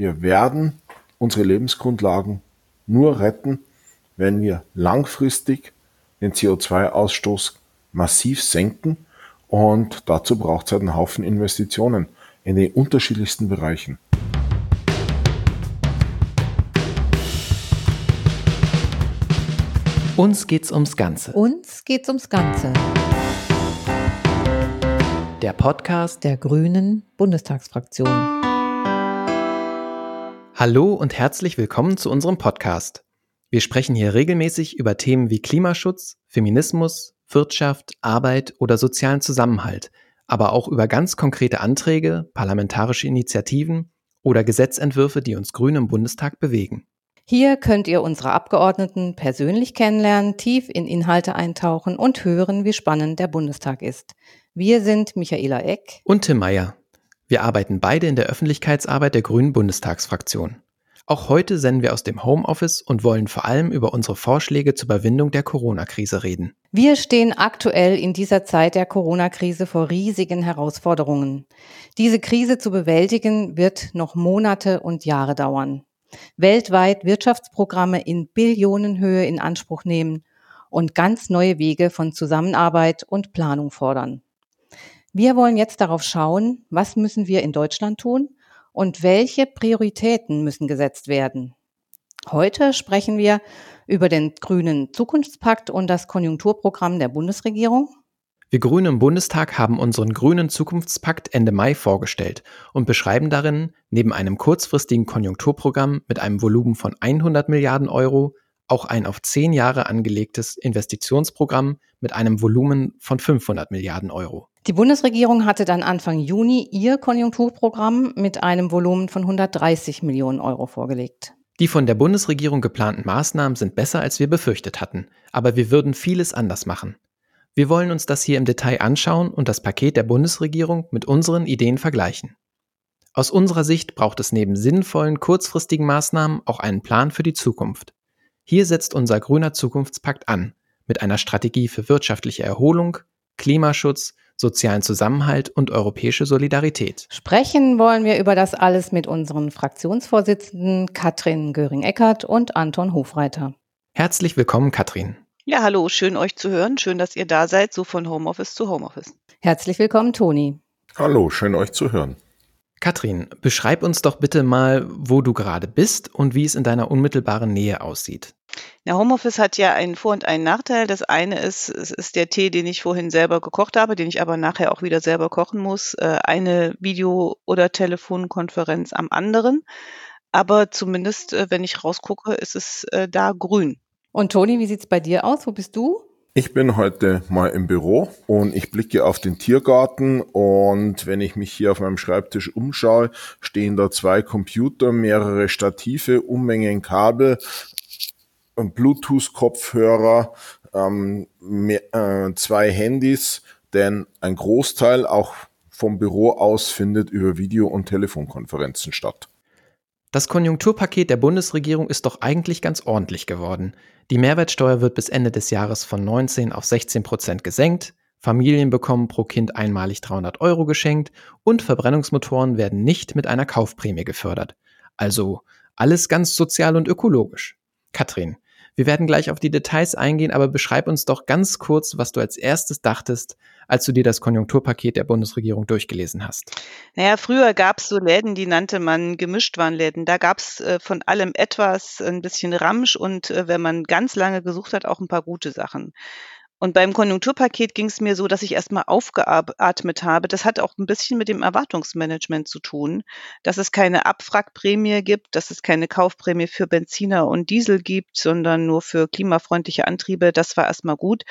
Wir werden unsere Lebensgrundlagen nur retten, wenn wir langfristig den CO2-Ausstoß massiv senken und dazu braucht es halt einen Haufen Investitionen in den unterschiedlichsten Bereichen. Uns geht's ums Ganze. Uns geht's ums Ganze. Der Podcast der Grünen Bundestagsfraktion. Hallo und herzlich willkommen zu unserem Podcast. Wir sprechen hier regelmäßig über Themen wie Klimaschutz, Feminismus, Wirtschaft, Arbeit oder sozialen Zusammenhalt, aber auch über ganz konkrete Anträge, parlamentarische Initiativen oder Gesetzentwürfe, die uns Grüne im Bundestag bewegen. Hier könnt ihr unsere Abgeordneten persönlich kennenlernen, tief in Inhalte eintauchen und hören, wie spannend der Bundestag ist. Wir sind Michaela Eck und Tim Meyer. Wir arbeiten beide in der Öffentlichkeitsarbeit der Grünen Bundestagsfraktion. Auch heute senden wir aus dem Homeoffice und wollen vor allem über unsere Vorschläge zur Überwindung der Corona-Krise reden. Wir stehen aktuell in dieser Zeit der Corona-Krise vor riesigen Herausforderungen. Diese Krise zu bewältigen wird noch Monate und Jahre dauern. Weltweit Wirtschaftsprogramme in Billionenhöhe in Anspruch nehmen und ganz neue Wege von Zusammenarbeit und Planung fordern. Wir wollen jetzt darauf schauen, was müssen wir in Deutschland tun und welche Prioritäten müssen gesetzt werden. Heute sprechen wir über den grünen Zukunftspakt und das Konjunkturprogramm der Bundesregierung. Wir Grüne im Bundestag haben unseren grünen Zukunftspakt Ende Mai vorgestellt und beschreiben darin neben einem kurzfristigen Konjunkturprogramm mit einem Volumen von 100 Milliarden Euro auch ein auf zehn Jahre angelegtes Investitionsprogramm mit einem Volumen von 500 Milliarden Euro. Die Bundesregierung hatte dann Anfang Juni ihr Konjunkturprogramm mit einem Volumen von 130 Millionen Euro vorgelegt. Die von der Bundesregierung geplanten Maßnahmen sind besser, als wir befürchtet hatten, aber wir würden vieles anders machen. Wir wollen uns das hier im Detail anschauen und das Paket der Bundesregierung mit unseren Ideen vergleichen. Aus unserer Sicht braucht es neben sinnvollen kurzfristigen Maßnahmen auch einen Plan für die Zukunft. Hier setzt unser grüner Zukunftspakt an, mit einer Strategie für wirtschaftliche Erholung, Klimaschutz sozialen Zusammenhalt und europäische Solidarität. Sprechen wollen wir über das alles mit unseren Fraktionsvorsitzenden Katrin Göring-Eckert und Anton Hofreiter. Herzlich willkommen, Katrin. Ja, hallo, schön euch zu hören. Schön, dass ihr da seid, so von Homeoffice zu Homeoffice. Herzlich willkommen, Toni. Hallo, schön euch zu hören. Katrin, beschreib uns doch bitte mal, wo du gerade bist und wie es in deiner unmittelbaren Nähe aussieht. Ja, Homeoffice hat ja einen Vor- und einen Nachteil. Das eine ist, es ist der Tee, den ich vorhin selber gekocht habe, den ich aber nachher auch wieder selber kochen muss. Äh, eine Video- oder Telefonkonferenz am anderen. Aber zumindest, äh, wenn ich rausgucke, ist es äh, da grün. Und Toni, wie sieht's bei dir aus? Wo bist du? Ich bin heute mal im Büro und ich blicke auf den Tiergarten und wenn ich mich hier auf meinem Schreibtisch umschaue, stehen da zwei Computer, mehrere Stative, Unmengen Kabel, Bluetooth-Kopfhörer, ähm, äh, zwei Handys, denn ein Großteil auch vom Büro aus findet über Video- und Telefonkonferenzen statt. Das Konjunkturpaket der Bundesregierung ist doch eigentlich ganz ordentlich geworden. Die Mehrwertsteuer wird bis Ende des Jahres von 19 auf 16 Prozent gesenkt, Familien bekommen pro Kind einmalig 300 Euro geschenkt und Verbrennungsmotoren werden nicht mit einer Kaufprämie gefördert. Also alles ganz sozial und ökologisch. Katrin, wir werden gleich auf die Details eingehen, aber beschreib uns doch ganz kurz, was du als erstes dachtest, als du dir das Konjunkturpaket der Bundesregierung durchgelesen hast. Naja, früher gab es so Läden, die nannte man Gemischtwarenläden. Da gab es äh, von allem etwas, ein bisschen Ramsch und äh, wenn man ganz lange gesucht hat, auch ein paar gute Sachen. Und beim Konjunkturpaket ging es mir so, dass ich erstmal aufgeatmet habe. Das hat auch ein bisschen mit dem Erwartungsmanagement zu tun, dass es keine Abwrackprämie gibt, dass es keine Kaufprämie für Benziner und Diesel gibt, sondern nur für klimafreundliche Antriebe. Das war erstmal gut.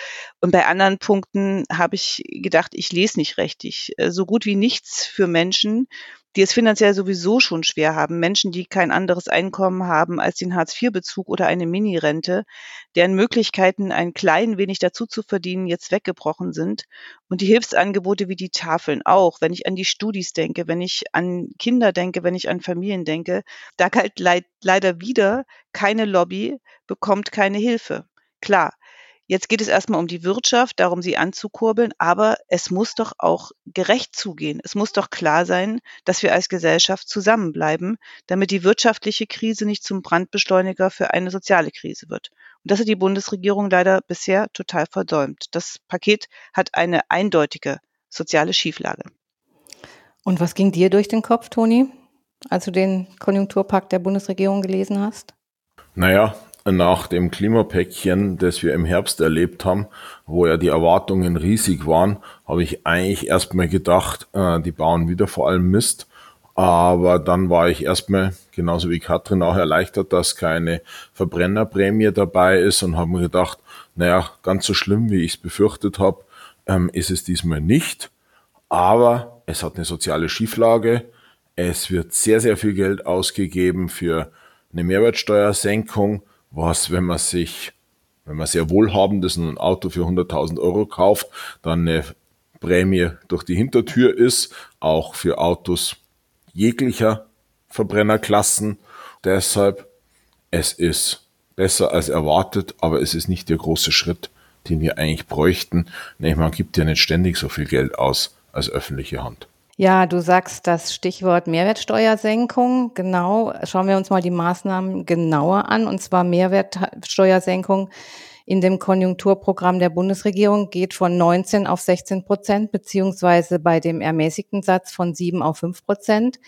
Und bei anderen Punkten habe ich gedacht, ich lese nicht richtig. Äh, so gut wie nichts für Menschen, die es finanziell sowieso schon schwer haben, Menschen, die kein anderes Einkommen haben als den Hartz-IV-Bezug oder eine Minirente, deren Möglichkeiten, ein klein wenig dazu zu verdienen, jetzt weggebrochen sind. Und die Hilfsangebote wie die Tafeln auch, wenn ich an die Studis denke, wenn ich an Kinder denke, wenn ich an Familien denke, da galt leid, leider wieder keine Lobby, bekommt keine Hilfe. Klar, Jetzt geht es erstmal um die Wirtschaft, darum sie anzukurbeln, aber es muss doch auch gerecht zugehen. Es muss doch klar sein, dass wir als Gesellschaft zusammenbleiben, damit die wirtschaftliche Krise nicht zum Brandbeschleuniger für eine soziale Krise wird. Und das hat die Bundesregierung leider bisher total versäumt. Das Paket hat eine eindeutige soziale Schieflage. Und was ging dir durch den Kopf, Toni, als du den Konjunkturpakt der Bundesregierung gelesen hast? Naja, nach dem Klimapäckchen, das wir im Herbst erlebt haben, wo ja die Erwartungen riesig waren, habe ich eigentlich erstmal gedacht, äh, die bauen wieder vor allem Mist. Aber dann war ich erstmal, genauso wie Katrin, auch erleichtert, dass keine Verbrennerprämie dabei ist und habe mir gedacht, naja, ganz so schlimm, wie ich es befürchtet habe, ähm, ist es diesmal nicht. Aber es hat eine soziale Schieflage. Es wird sehr, sehr viel Geld ausgegeben für eine Mehrwertsteuersenkung was, wenn man sich, wenn man sehr wohlhabend ist und ein Auto für 100.000 Euro kauft, dann eine Prämie durch die Hintertür ist, auch für Autos jeglicher Verbrennerklassen. Deshalb, es ist besser als erwartet, aber es ist nicht der große Schritt, den wir eigentlich bräuchten. Nee, man gibt ja nicht ständig so viel Geld aus als öffentliche Hand. Ja, du sagst das Stichwort Mehrwertsteuersenkung. Genau. Schauen wir uns mal die Maßnahmen genauer an. Und zwar Mehrwertsteuersenkung in dem Konjunkturprogramm der Bundesregierung geht von 19 auf 16 Prozent, beziehungsweise bei dem ermäßigten Satz von 7 auf 5 Prozent.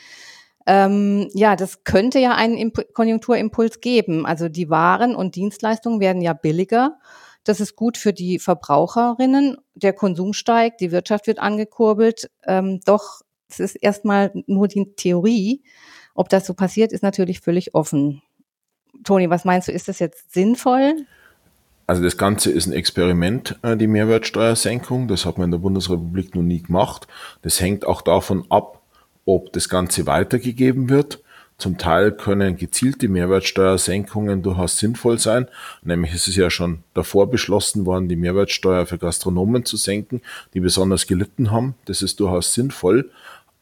Ähm, ja, das könnte ja einen Imp Konjunkturimpuls geben. Also die Waren und Dienstleistungen werden ja billiger. Das ist gut für die Verbraucherinnen. Der Konsum steigt, die Wirtschaft wird angekurbelt. Ähm, doch es ist erstmal nur die Theorie. Ob das so passiert, ist natürlich völlig offen. Toni, was meinst du, ist das jetzt sinnvoll? Also das Ganze ist ein Experiment, äh, die Mehrwertsteuersenkung. Das hat man in der Bundesrepublik noch nie gemacht. Das hängt auch davon ab, ob das Ganze weitergegeben wird. Zum Teil können gezielte Mehrwertsteuersenkungen durchaus sinnvoll sein. Nämlich ist es ja schon davor beschlossen worden, die Mehrwertsteuer für Gastronomen zu senken, die besonders gelitten haben. Das ist durchaus sinnvoll.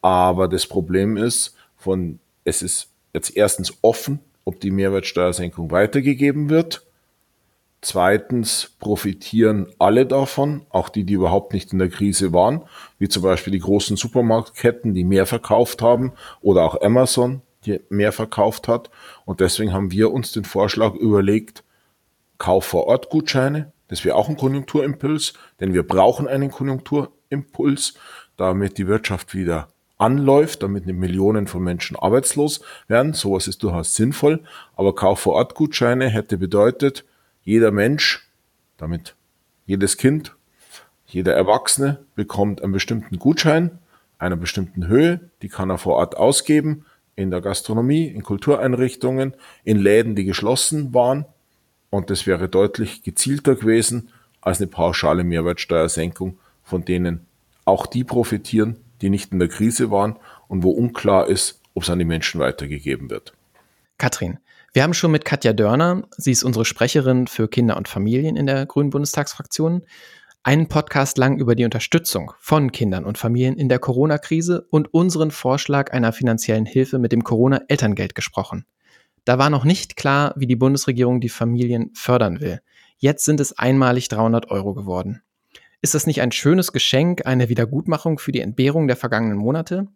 Aber das Problem ist, von, es ist jetzt erstens offen, ob die Mehrwertsteuersenkung weitergegeben wird. Zweitens profitieren alle davon, auch die, die überhaupt nicht in der Krise waren, wie zum Beispiel die großen Supermarktketten, die mehr verkauft haben, oder auch Amazon, die mehr verkauft hat. Und deswegen haben wir uns den Vorschlag überlegt, Kauf vor Ort Gutscheine. Das wäre auch ein Konjunkturimpuls, denn wir brauchen einen Konjunkturimpuls, damit die Wirtschaft wieder anläuft, damit Millionen von Menschen arbeitslos werden. Sowas ist durchaus sinnvoll. Aber Kauf vor Ort Gutscheine hätte bedeutet, jeder Mensch, damit jedes Kind, jeder Erwachsene bekommt einen bestimmten Gutschein einer bestimmten Höhe, die kann er vor Ort ausgeben in der Gastronomie, in Kultureinrichtungen, in Läden, die geschlossen waren. Und das wäre deutlich gezielter gewesen als eine pauschale Mehrwertsteuersenkung, von denen auch die profitieren, die nicht in der Krise waren und wo unklar ist, ob es an die Menschen weitergegeben wird. Katrin, wir haben schon mit Katja Dörner, sie ist unsere Sprecherin für Kinder und Familien in der Grünen Bundestagsfraktion, einen Podcast lang über die Unterstützung von Kindern und Familien in der Corona-Krise und unseren Vorschlag einer finanziellen Hilfe mit dem Corona-Elterngeld gesprochen. Da war noch nicht klar, wie die Bundesregierung die Familien fördern will. Jetzt sind es einmalig 300 Euro geworden. Ist das nicht ein schönes Geschenk, eine Wiedergutmachung für die Entbehrung der vergangenen Monate?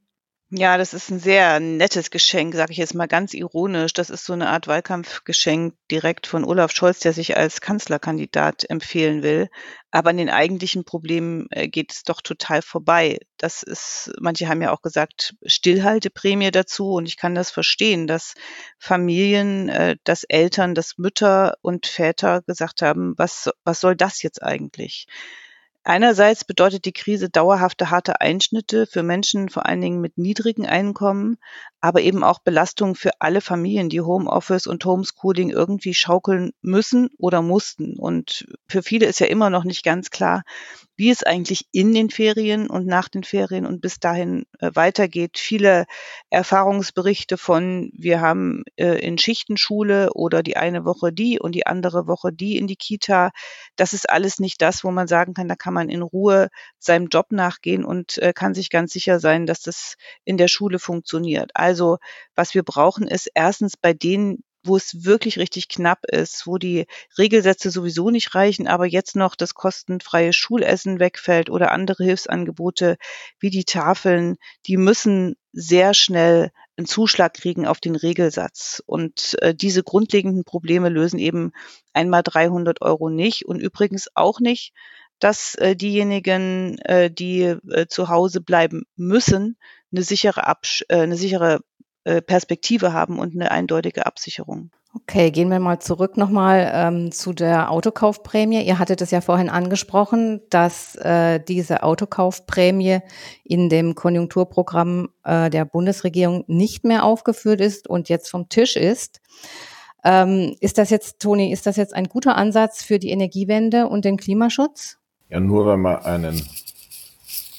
Ja, das ist ein sehr nettes Geschenk, sage ich jetzt mal ganz ironisch. Das ist so eine Art Wahlkampfgeschenk direkt von Olaf Scholz, der sich als Kanzlerkandidat empfehlen will. Aber an den eigentlichen Problemen äh, geht es doch total vorbei. Das ist, manche haben ja auch gesagt, Stillhalteprämie dazu. Und ich kann das verstehen, dass Familien, äh, dass Eltern, dass Mütter und Väter gesagt haben, was, was soll das jetzt eigentlich? Einerseits bedeutet die Krise dauerhafte harte Einschnitte für Menschen, vor allen Dingen mit niedrigen Einkommen, aber eben auch Belastungen für alle Familien, die Homeoffice und Homeschooling irgendwie schaukeln müssen oder mussten. Und für viele ist ja immer noch nicht ganz klar, wie es eigentlich in den Ferien und nach den Ferien und bis dahin äh, weitergeht. Viele Erfahrungsberichte von, wir haben äh, in Schichtenschule oder die eine Woche die und die andere Woche die in die Kita. Das ist alles nicht das, wo man sagen kann, da kann man in Ruhe seinem Job nachgehen und äh, kann sich ganz sicher sein, dass das in der Schule funktioniert. Also was wir brauchen, ist erstens bei denen, wo es wirklich richtig knapp ist, wo die Regelsätze sowieso nicht reichen, aber jetzt noch das kostenfreie Schulessen wegfällt oder andere Hilfsangebote wie die Tafeln, die müssen sehr schnell einen Zuschlag kriegen auf den Regelsatz. Und äh, diese grundlegenden Probleme lösen eben einmal 300 Euro nicht und übrigens auch nicht, dass äh, diejenigen, äh, die äh, zu Hause bleiben müssen, eine sichere, Absch äh, eine sichere äh, Perspektive haben und eine eindeutige Absicherung. Okay, gehen wir mal zurück nochmal ähm, zu der Autokaufprämie. Ihr hattet es ja vorhin angesprochen, dass äh, diese Autokaufprämie in dem Konjunkturprogramm äh, der Bundesregierung nicht mehr aufgeführt ist und jetzt vom Tisch ist. Ähm, ist das jetzt, Toni, ist das jetzt ein guter Ansatz für die Energiewende und den Klimaschutz? Ja, nur weil man einen,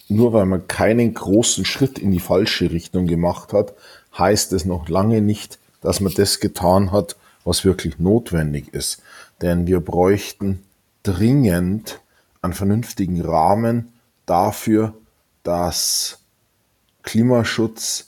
nur weil man keinen großen Schritt in die falsche Richtung gemacht hat, heißt es noch lange nicht, dass man das getan hat, was wirklich notwendig ist. Denn wir bräuchten dringend einen vernünftigen Rahmen dafür, dass Klimaschutz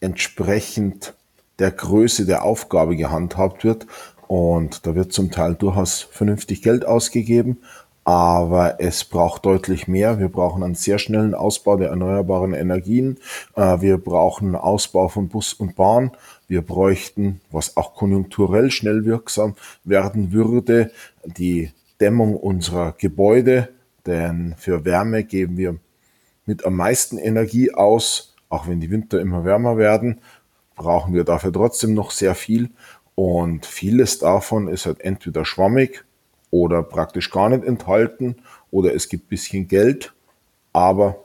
entsprechend der Größe der Aufgabe gehandhabt wird. Und da wird zum Teil durchaus vernünftig Geld ausgegeben, aber es braucht deutlich mehr. Wir brauchen einen sehr schnellen Ausbau der erneuerbaren Energien. Äh, wir brauchen einen Ausbau von Bus und Bahn. Wir bräuchten, was auch konjunkturell schnell wirksam werden würde, die Dämmung unserer Gebäude, denn für Wärme geben wir mit am meisten Energie aus, auch wenn die Winter immer wärmer werden, brauchen wir dafür trotzdem noch sehr viel und vieles davon ist halt entweder schwammig oder praktisch gar nicht enthalten oder es gibt bisschen Geld, aber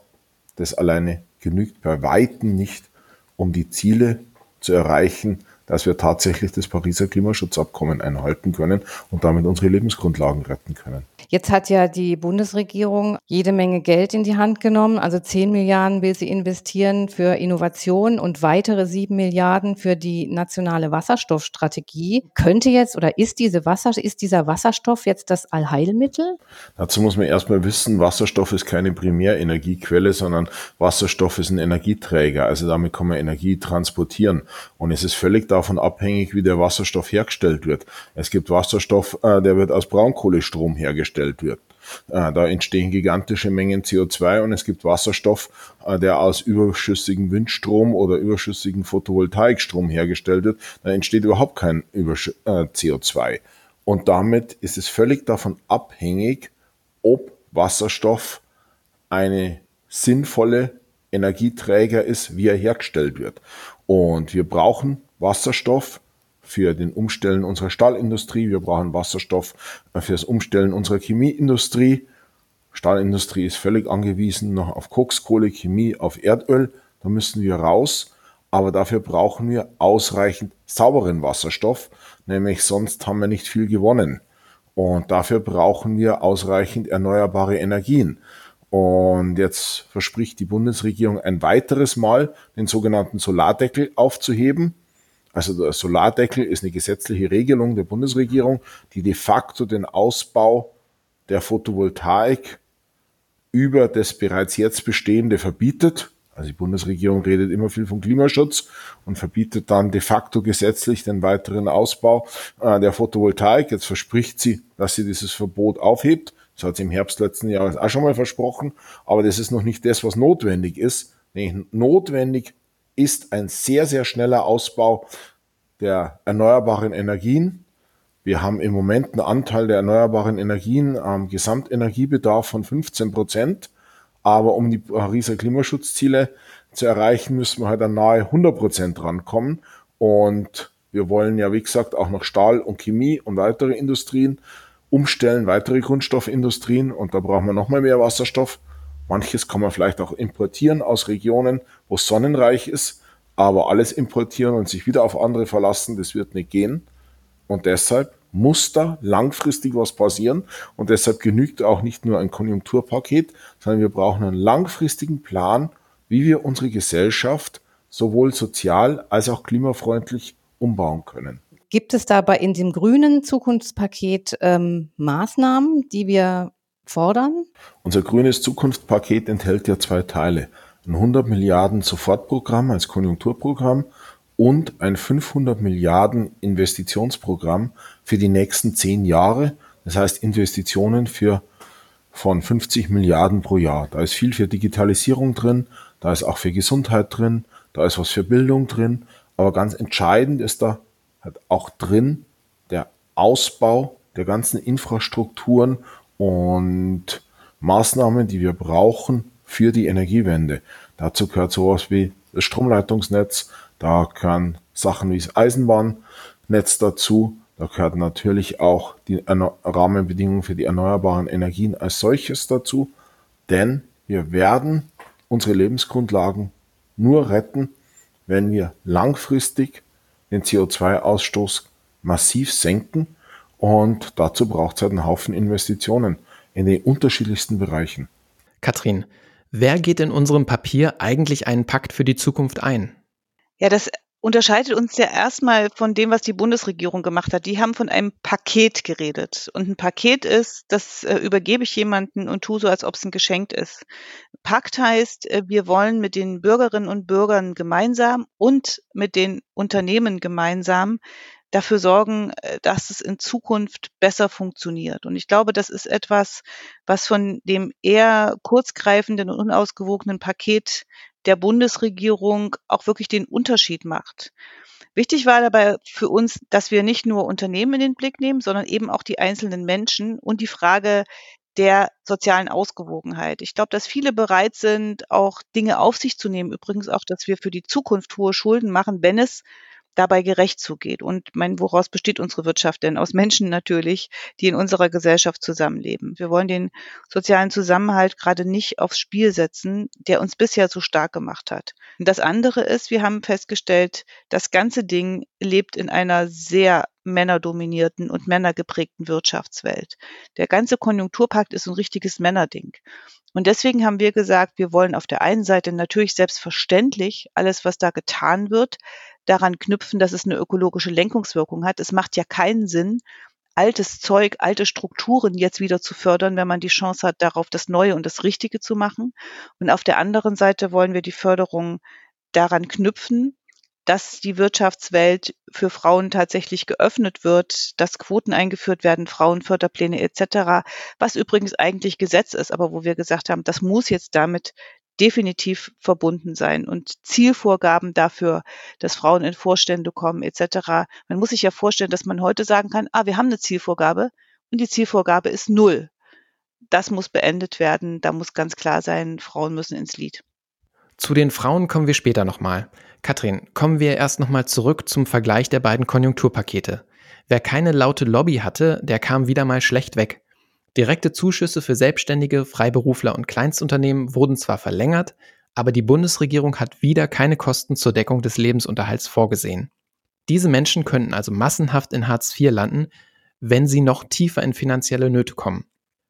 das alleine genügt bei Weitem nicht, um die Ziele zu erreichen, dass wir tatsächlich das Pariser Klimaschutzabkommen einhalten können und damit unsere Lebensgrundlagen retten können. Jetzt hat ja die Bundesregierung jede Menge Geld in die Hand genommen. Also 10 Milliarden will sie investieren für Innovation und weitere 7 Milliarden für die nationale Wasserstoffstrategie. Könnte jetzt oder ist diese Wasser, ist dieser Wasserstoff jetzt das Allheilmittel? Dazu muss man erstmal wissen, Wasserstoff ist keine Primärenergiequelle, sondern Wasserstoff ist ein Energieträger. Also damit kann man Energie transportieren. Und es ist völlig davon abhängig, wie der Wasserstoff hergestellt wird. Es gibt Wasserstoff, äh, der wird aus Braunkohlestrom hergestellt wird. Äh, da entstehen gigantische Mengen CO2 und es gibt Wasserstoff, äh, der aus überschüssigen Windstrom oder überschüssigen Photovoltaikstrom hergestellt wird. Da entsteht überhaupt kein Übersch äh, CO2. Und damit ist es völlig davon abhängig, ob Wasserstoff eine sinnvolle Energieträger ist, wie er hergestellt wird. Und wir brauchen Wasserstoff für den Umstellen unserer Stahlindustrie. Wir brauchen Wasserstoff für das Umstellen unserer Chemieindustrie. Stahlindustrie ist völlig angewiesen noch auf Kokskohle, Chemie, auf Erdöl. Da müssen wir raus. Aber dafür brauchen wir ausreichend sauberen Wasserstoff, nämlich sonst haben wir nicht viel gewonnen. Und dafür brauchen wir ausreichend erneuerbare Energien. Und jetzt verspricht die Bundesregierung ein weiteres Mal, den sogenannten Solardeckel aufzuheben. Also der Solardeckel ist eine gesetzliche Regelung der Bundesregierung, die de facto den Ausbau der Photovoltaik über das bereits jetzt bestehende verbietet. Also die Bundesregierung redet immer viel vom Klimaschutz und verbietet dann de facto gesetzlich den weiteren Ausbau äh, der Photovoltaik. Jetzt verspricht sie, dass sie dieses Verbot aufhebt. Das hat sie im Herbst letzten Jahres auch schon mal versprochen. Aber das ist noch nicht das, was notwendig ist. Notwendig ist ein sehr, sehr schneller Ausbau der erneuerbaren Energien. Wir haben im Moment einen Anteil der erneuerbaren Energien am Gesamtenergiebedarf von 15 Prozent. Aber um die Pariser Klimaschutzziele zu erreichen, müssen wir halt an nahe 100 Prozent rankommen. Und wir wollen ja, wie gesagt, auch noch Stahl und Chemie und weitere Industrien umstellen, weitere Grundstoffindustrien. Und da brauchen wir nochmal mehr Wasserstoff. Manches kann man vielleicht auch importieren aus Regionen, wo es sonnenreich ist, aber alles importieren und sich wieder auf andere verlassen, das wird nicht gehen. Und deshalb muss da langfristig was passieren. Und deshalb genügt auch nicht nur ein Konjunkturpaket, sondern wir brauchen einen langfristigen Plan, wie wir unsere Gesellschaft sowohl sozial als auch klimafreundlich umbauen können. Gibt es dabei in dem grünen Zukunftspaket ähm, Maßnahmen, die wir fordern? Unser grünes Zukunftspaket enthält ja zwei Teile. Ein 100 Milliarden Sofortprogramm als Konjunkturprogramm und ein 500 Milliarden Investitionsprogramm für die nächsten zehn Jahre. Das heißt Investitionen für von 50 Milliarden pro Jahr. Da ist viel für Digitalisierung drin, da ist auch für Gesundheit drin, da ist was für Bildung drin. Aber ganz entscheidend ist da halt auch drin der Ausbau der ganzen Infrastrukturen und Maßnahmen, die wir brauchen für die Energiewende. Dazu gehört sowas wie das Stromleitungsnetz, da gehören Sachen wie das Eisenbahnnetz dazu, da gehört natürlich auch die Rahmenbedingungen für die erneuerbaren Energien als solches dazu, denn wir werden unsere Lebensgrundlagen nur retten, wenn wir langfristig den CO2-Ausstoß massiv senken und dazu braucht es halt einen Haufen Investitionen in den unterschiedlichsten Bereichen. Katrin, wer geht in unserem Papier eigentlich einen Pakt für die Zukunft ein? Ja, das unterscheidet uns ja erstmal von dem, was die Bundesregierung gemacht hat. Die haben von einem Paket geredet. Und ein Paket ist, das äh, übergebe ich jemanden und tue so, als ob es ein Geschenk ist. Pakt heißt, äh, wir wollen mit den Bürgerinnen und Bürgern gemeinsam und mit den Unternehmen gemeinsam dafür sorgen, äh, dass es in Zukunft besser funktioniert. Und ich glaube, das ist etwas, was von dem eher kurzgreifenden und unausgewogenen Paket der Bundesregierung auch wirklich den Unterschied macht. Wichtig war dabei für uns, dass wir nicht nur Unternehmen in den Blick nehmen, sondern eben auch die einzelnen Menschen und die Frage der sozialen Ausgewogenheit. Ich glaube, dass viele bereit sind, auch Dinge auf sich zu nehmen. Übrigens auch, dass wir für die Zukunft hohe Schulden machen, wenn es dabei gerecht zugeht. Und mein, woraus besteht unsere Wirtschaft denn? Aus Menschen natürlich, die in unserer Gesellschaft zusammenleben. Wir wollen den sozialen Zusammenhalt gerade nicht aufs Spiel setzen, der uns bisher so stark gemacht hat. Und das andere ist, wir haben festgestellt, das ganze Ding lebt in einer sehr männerdominierten und männergeprägten Wirtschaftswelt. Der ganze Konjunkturpakt ist ein richtiges Männerding. Und deswegen haben wir gesagt, wir wollen auf der einen Seite natürlich selbstverständlich alles, was da getan wird, daran knüpfen, dass es eine ökologische Lenkungswirkung hat. Es macht ja keinen Sinn, altes Zeug, alte Strukturen jetzt wieder zu fördern, wenn man die Chance hat, darauf das Neue und das Richtige zu machen. Und auf der anderen Seite wollen wir die Förderung daran knüpfen, dass die Wirtschaftswelt für Frauen tatsächlich geöffnet wird, dass Quoten eingeführt werden, Frauenförderpläne etc., was übrigens eigentlich Gesetz ist, aber wo wir gesagt haben, das muss jetzt damit definitiv verbunden sein und Zielvorgaben dafür, dass Frauen in Vorstände kommen etc. Man muss sich ja vorstellen, dass man heute sagen kann, ah, wir haben eine Zielvorgabe und die Zielvorgabe ist null. Das muss beendet werden. Da muss ganz klar sein, Frauen müssen ins Lied. Zu den Frauen kommen wir später nochmal. Katrin, kommen wir erst nochmal zurück zum Vergleich der beiden Konjunkturpakete. Wer keine laute Lobby hatte, der kam wieder mal schlecht weg. Direkte Zuschüsse für Selbstständige, Freiberufler und Kleinstunternehmen wurden zwar verlängert, aber die Bundesregierung hat wieder keine Kosten zur Deckung des Lebensunterhalts vorgesehen. Diese Menschen könnten also massenhaft in Hartz IV landen, wenn sie noch tiefer in finanzielle Nöte kommen.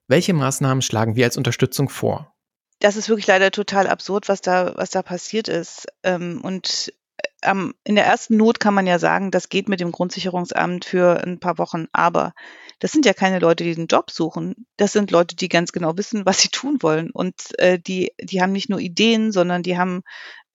Welche Maßnahmen schlagen wir als Unterstützung vor? Das ist wirklich leider total absurd, was da, was da passiert ist. Ähm, und ähm, in der ersten Not kann man ja sagen, das geht mit dem Grundsicherungsamt für ein paar Wochen, aber das sind ja keine Leute, die einen Job suchen. Das sind Leute, die ganz genau wissen, was sie tun wollen. Und äh, die, die haben nicht nur Ideen, sondern die haben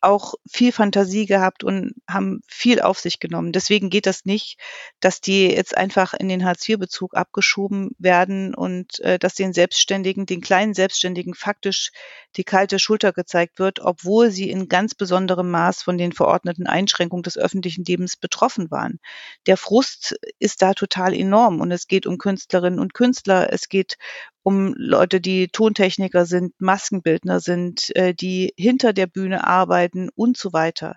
auch viel Fantasie gehabt und haben viel auf sich genommen. Deswegen geht das nicht, dass die jetzt einfach in den Hartz-IV-Bezug abgeschoben werden und äh, dass den Selbstständigen, den kleinen Selbstständigen faktisch die kalte Schulter gezeigt wird, obwohl sie in ganz besonderem Maß von den verordneten Einschränkungen des öffentlichen Lebens betroffen waren. Der Frust ist da total enorm und es geht um Künstlerinnen und Künstler, es geht um Leute, die Tontechniker sind, Maskenbildner sind, äh, die hinter der Bühne arbeiten und so weiter.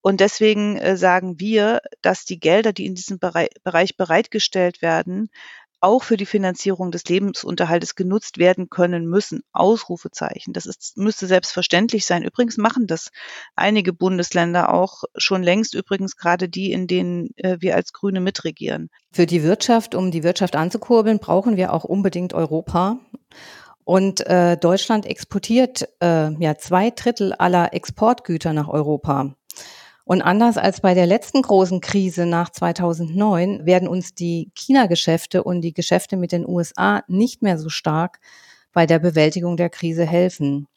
Und deswegen äh, sagen wir, dass die Gelder, die in diesem Bereich bereitgestellt werden, auch für die Finanzierung des Lebensunterhaltes genutzt werden können müssen. Ausrufezeichen. Das ist, müsste selbstverständlich sein. Übrigens machen das einige Bundesländer auch schon längst, übrigens gerade die, in denen äh, wir als Grüne mitregieren. Für die Wirtschaft, um die Wirtschaft anzukurbeln, brauchen wir auch unbedingt Europa. Und äh, Deutschland exportiert äh, ja zwei Drittel aller Exportgüter nach Europa. Und anders als bei der letzten großen Krise nach 2009 werden uns die China-Geschäfte und die Geschäfte mit den USA nicht mehr so stark bei der Bewältigung der Krise helfen.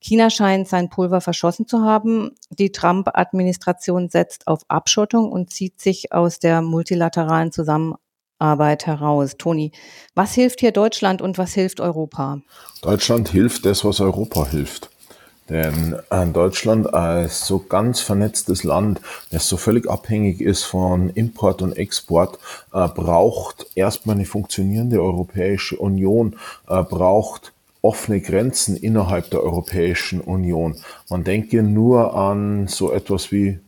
China scheint sein Pulver verschossen zu haben. Die Trump-Administration setzt auf Abschottung und zieht sich aus der multilateralen Zusammenarbeit heraus. Toni, was hilft hier Deutschland und was hilft Europa? Deutschland hilft das, was Europa hilft. Denn äh, Deutschland als so ganz vernetztes Land, das so völlig abhängig ist von Import und Export, äh, braucht erstmal eine funktionierende Europäische Union, äh, braucht offene Grenzen innerhalb der Europäischen Union. Man denke nur an so etwas wie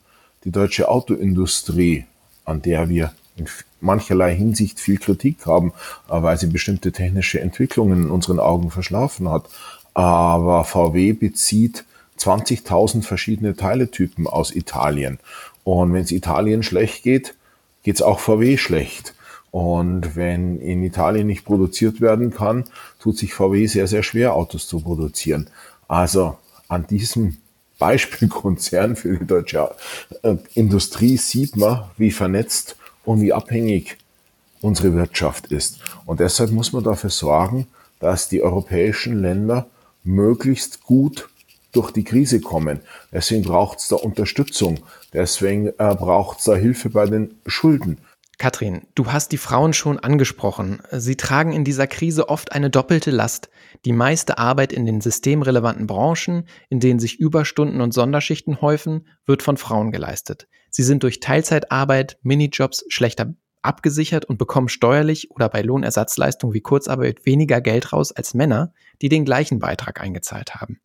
die deutsche Autoindustrie, an der wir in mancherlei Hinsicht viel Kritik haben, weil sie bestimmte technische Entwicklungen in unseren Augen verschlafen hat aber VW bezieht 20.000 verschiedene Teiletypen aus Italien. Und wenn es Italien schlecht geht, geht es auch VW schlecht. Und wenn in Italien nicht produziert werden kann, tut sich VW sehr, sehr schwer, Autos zu produzieren. Also an diesem Beispielkonzern für die deutsche äh, Industrie sieht man, wie vernetzt und wie abhängig unsere Wirtschaft ist. Und deshalb muss man dafür sorgen, dass die europäischen Länder möglichst gut durch die Krise kommen. Deswegen braucht es da Unterstützung. Deswegen äh, braucht es da Hilfe bei den Schulden. Katrin, du hast die Frauen schon angesprochen. Sie tragen in dieser Krise oft eine doppelte Last. Die meiste Arbeit in den systemrelevanten Branchen, in denen sich Überstunden und Sonderschichten häufen, wird von Frauen geleistet. Sie sind durch Teilzeitarbeit, Minijobs schlechter abgesichert und bekommen steuerlich oder bei Lohnersatzleistung wie Kurzarbeit weniger Geld raus als Männer, die den gleichen Beitrag eingezahlt haben.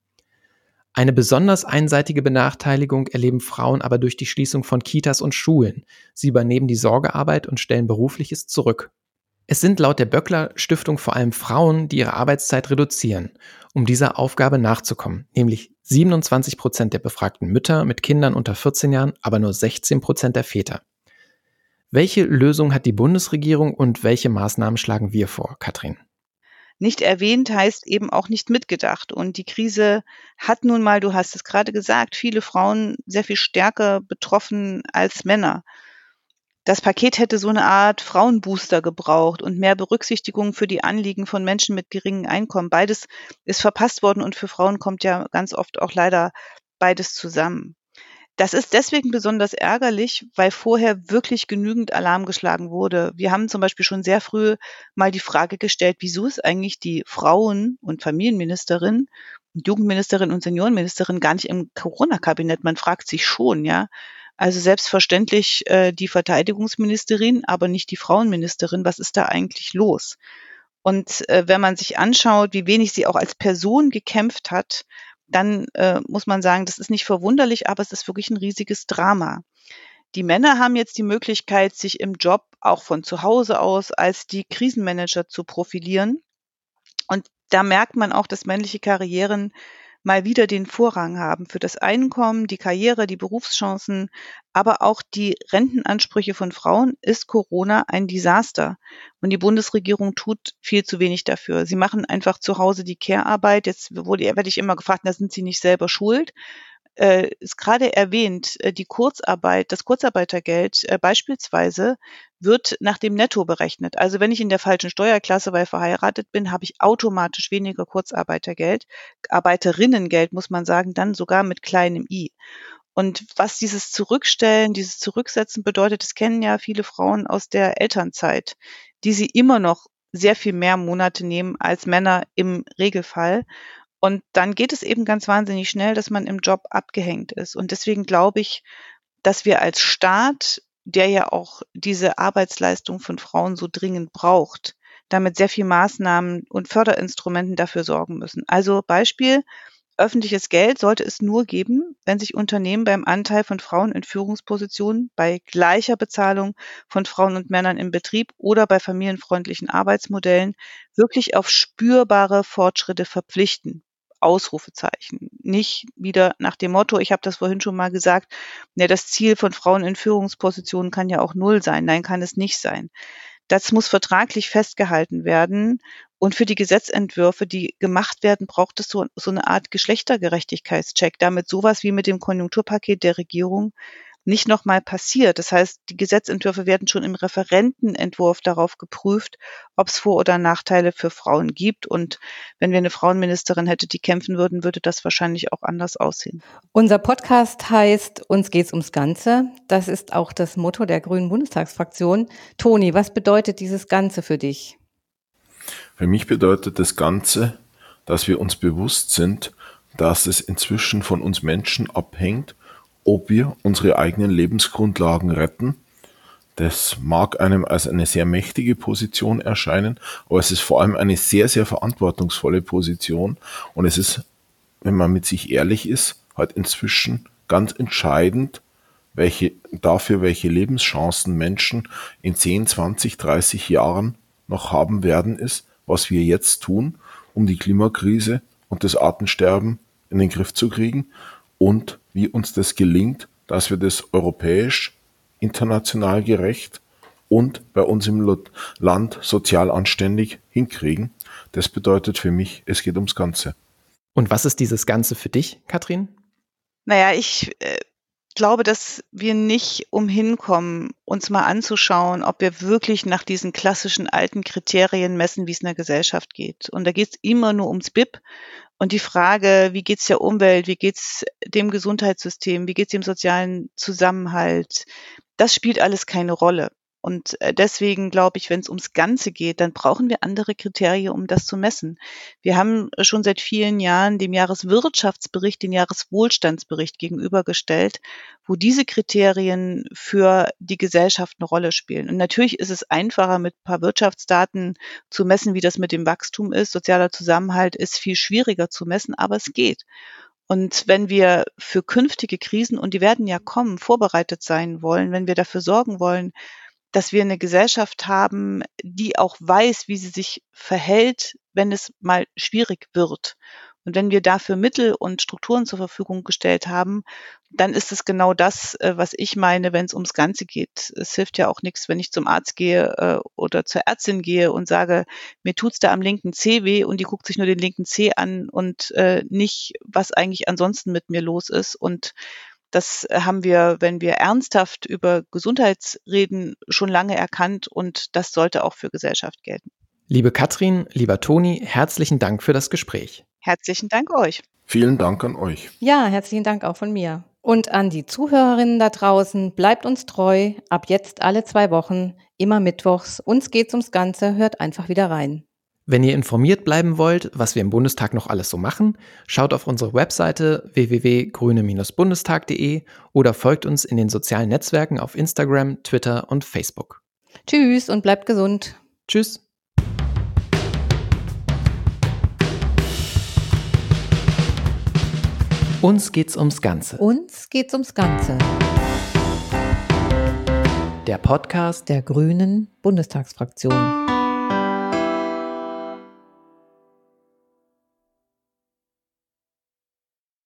Eine besonders einseitige Benachteiligung erleben Frauen aber durch die Schließung von Kitas und Schulen. Sie übernehmen die Sorgearbeit und stellen Berufliches zurück. Es sind laut der Böckler Stiftung vor allem Frauen, die ihre Arbeitszeit reduzieren, um dieser Aufgabe nachzukommen, nämlich 27 Prozent der befragten Mütter mit Kindern unter 14 Jahren, aber nur 16 Prozent der Väter. Welche Lösung hat die Bundesregierung und welche Maßnahmen schlagen wir vor, Katrin? Nicht erwähnt heißt eben auch nicht mitgedacht. Und die Krise hat nun mal, du hast es gerade gesagt, viele Frauen sehr viel stärker betroffen als Männer. Das Paket hätte so eine Art Frauenbooster gebraucht und mehr Berücksichtigung für die Anliegen von Menschen mit geringem Einkommen. Beides ist verpasst worden und für Frauen kommt ja ganz oft auch leider beides zusammen. Das ist deswegen besonders ärgerlich, weil vorher wirklich genügend Alarm geschlagen wurde. Wir haben zum Beispiel schon sehr früh mal die Frage gestellt, wieso ist eigentlich die Frauen- und Familienministerin, Jugendministerin und Seniorenministerin gar nicht im Corona-Kabinett? Man fragt sich schon, ja. Also selbstverständlich äh, die Verteidigungsministerin, aber nicht die Frauenministerin. Was ist da eigentlich los? Und äh, wenn man sich anschaut, wie wenig sie auch als Person gekämpft hat, dann äh, muss man sagen, das ist nicht verwunderlich, aber es ist wirklich ein riesiges Drama. Die Männer haben jetzt die Möglichkeit, sich im Job auch von zu Hause aus als die Krisenmanager zu profilieren. Und da merkt man auch, dass männliche Karrieren mal wieder den Vorrang haben für das Einkommen, die Karriere, die Berufschancen, aber auch die Rentenansprüche von Frauen ist Corona ein Desaster. Und die Bundesregierung tut viel zu wenig dafür. Sie machen einfach zu Hause die Care-Arbeit. Jetzt wurde, werde ich immer gefragt, da sind sie nicht selber schuld äh, ist gerade erwähnt, äh, die Kurzarbeit, das Kurzarbeitergeld äh, beispielsweise wird nach dem Netto berechnet. Also wenn ich in der falschen Steuerklasse, weil verheiratet bin, habe ich automatisch weniger Kurzarbeitergeld. Arbeiterinnengeld muss man sagen, dann sogar mit kleinem i. Und was dieses Zurückstellen, dieses Zurücksetzen bedeutet, das kennen ja viele Frauen aus der Elternzeit, die sie immer noch sehr viel mehr Monate nehmen als Männer im Regelfall. Und dann geht es eben ganz wahnsinnig schnell, dass man im Job abgehängt ist. Und deswegen glaube ich, dass wir als Staat, der ja auch diese Arbeitsleistung von Frauen so dringend braucht, damit sehr viel Maßnahmen und Förderinstrumenten dafür sorgen müssen. Also Beispiel, öffentliches Geld sollte es nur geben, wenn sich Unternehmen beim Anteil von Frauen in Führungspositionen bei gleicher Bezahlung von Frauen und Männern im Betrieb oder bei familienfreundlichen Arbeitsmodellen wirklich auf spürbare Fortschritte verpflichten. Ausrufezeichen. Nicht wieder nach dem Motto, ich habe das vorhin schon mal gesagt, ja, das Ziel von Frauen in Führungspositionen kann ja auch null sein. Nein, kann es nicht sein. Das muss vertraglich festgehalten werden. Und für die Gesetzentwürfe, die gemacht werden, braucht es so, so eine Art Geschlechtergerechtigkeitscheck, damit sowas wie mit dem Konjunkturpaket der Regierung nicht nochmal passiert. Das heißt, die Gesetzentwürfe werden schon im Referentenentwurf darauf geprüft, ob es Vor- oder Nachteile für Frauen gibt. Und wenn wir eine Frauenministerin hätte, die kämpfen würden, würde das wahrscheinlich auch anders aussehen. Unser Podcast heißt Uns geht's ums Ganze. Das ist auch das Motto der Grünen Bundestagsfraktion. Toni, was bedeutet dieses Ganze für dich? Für mich bedeutet das Ganze, dass wir uns bewusst sind, dass es inzwischen von uns Menschen abhängt, ob wir unsere eigenen Lebensgrundlagen retten. Das mag einem als eine sehr mächtige Position erscheinen, aber es ist vor allem eine sehr, sehr verantwortungsvolle Position und es ist, wenn man mit sich ehrlich ist, halt inzwischen ganz entscheidend, welche, dafür, welche Lebenschancen Menschen in 10, 20, 30 Jahren noch haben werden, ist, was wir jetzt tun, um die Klimakrise und das Artensterben in den Griff zu kriegen und wie uns das gelingt, dass wir das europäisch, international gerecht und bei uns im Land sozial anständig hinkriegen. Das bedeutet für mich, es geht ums Ganze. Und was ist dieses Ganze für dich, Katrin? Naja, ich äh, glaube, dass wir nicht umhin kommen, uns mal anzuschauen, ob wir wirklich nach diesen klassischen alten Kriterien messen, wie es in der Gesellschaft geht. Und da geht es immer nur ums BIP und die Frage, wie geht's der Umwelt, wie geht's dem Gesundheitssystem, wie geht's dem sozialen Zusammenhalt, das spielt alles keine Rolle. Und äh, deswegen glaube ich, wenn es ums Ganze geht, dann brauchen wir andere Kriterien, um das zu messen. Wir haben schon seit vielen Jahren dem Jahreswirtschaftsbericht den Jahreswohlstandsbericht gegenübergestellt, wo diese Kriterien für die Gesellschaft eine Rolle spielen. Und natürlich ist es einfacher, mit ein paar Wirtschaftsdaten zu messen, wie das mit dem Wachstum ist. Sozialer Zusammenhalt ist viel schwieriger zu messen, aber es geht. Und wenn wir für künftige Krisen, und die werden ja kommen, vorbereitet sein wollen, wenn wir dafür sorgen wollen, dass wir eine Gesellschaft haben, die auch weiß, wie sie sich verhält, wenn es mal schwierig wird. Und wenn wir dafür Mittel und Strukturen zur Verfügung gestellt haben, dann ist es genau das, äh, was ich meine, wenn es ums Ganze geht. Es hilft ja auch nichts, wenn ich zum Arzt gehe äh, oder zur Ärztin gehe und sage, mir tut's da am linken Zeh weh und die guckt sich nur den linken Zeh an und äh, nicht, was eigentlich ansonsten mit mir los ist. Und das haben wir, wenn wir ernsthaft über Gesundheit reden, schon lange erkannt und das sollte auch für Gesellschaft gelten. Liebe Katrin, lieber Toni, herzlichen Dank für das Gespräch. Herzlichen Dank euch. Vielen Dank an euch. Ja, herzlichen Dank auch von mir. Und an die Zuhörerinnen da draußen, bleibt uns treu. Ab jetzt alle zwei Wochen, immer mittwochs. Uns geht's ums Ganze, hört einfach wieder rein. Wenn ihr informiert bleiben wollt, was wir im Bundestag noch alles so machen, schaut auf unsere Webseite www.grüne-bundestag.de oder folgt uns in den sozialen Netzwerken auf Instagram, Twitter und Facebook. Tschüss und bleibt gesund. Tschüss. Uns geht's ums Ganze. Uns geht's ums Ganze. Der Podcast der Grünen Bundestagsfraktion.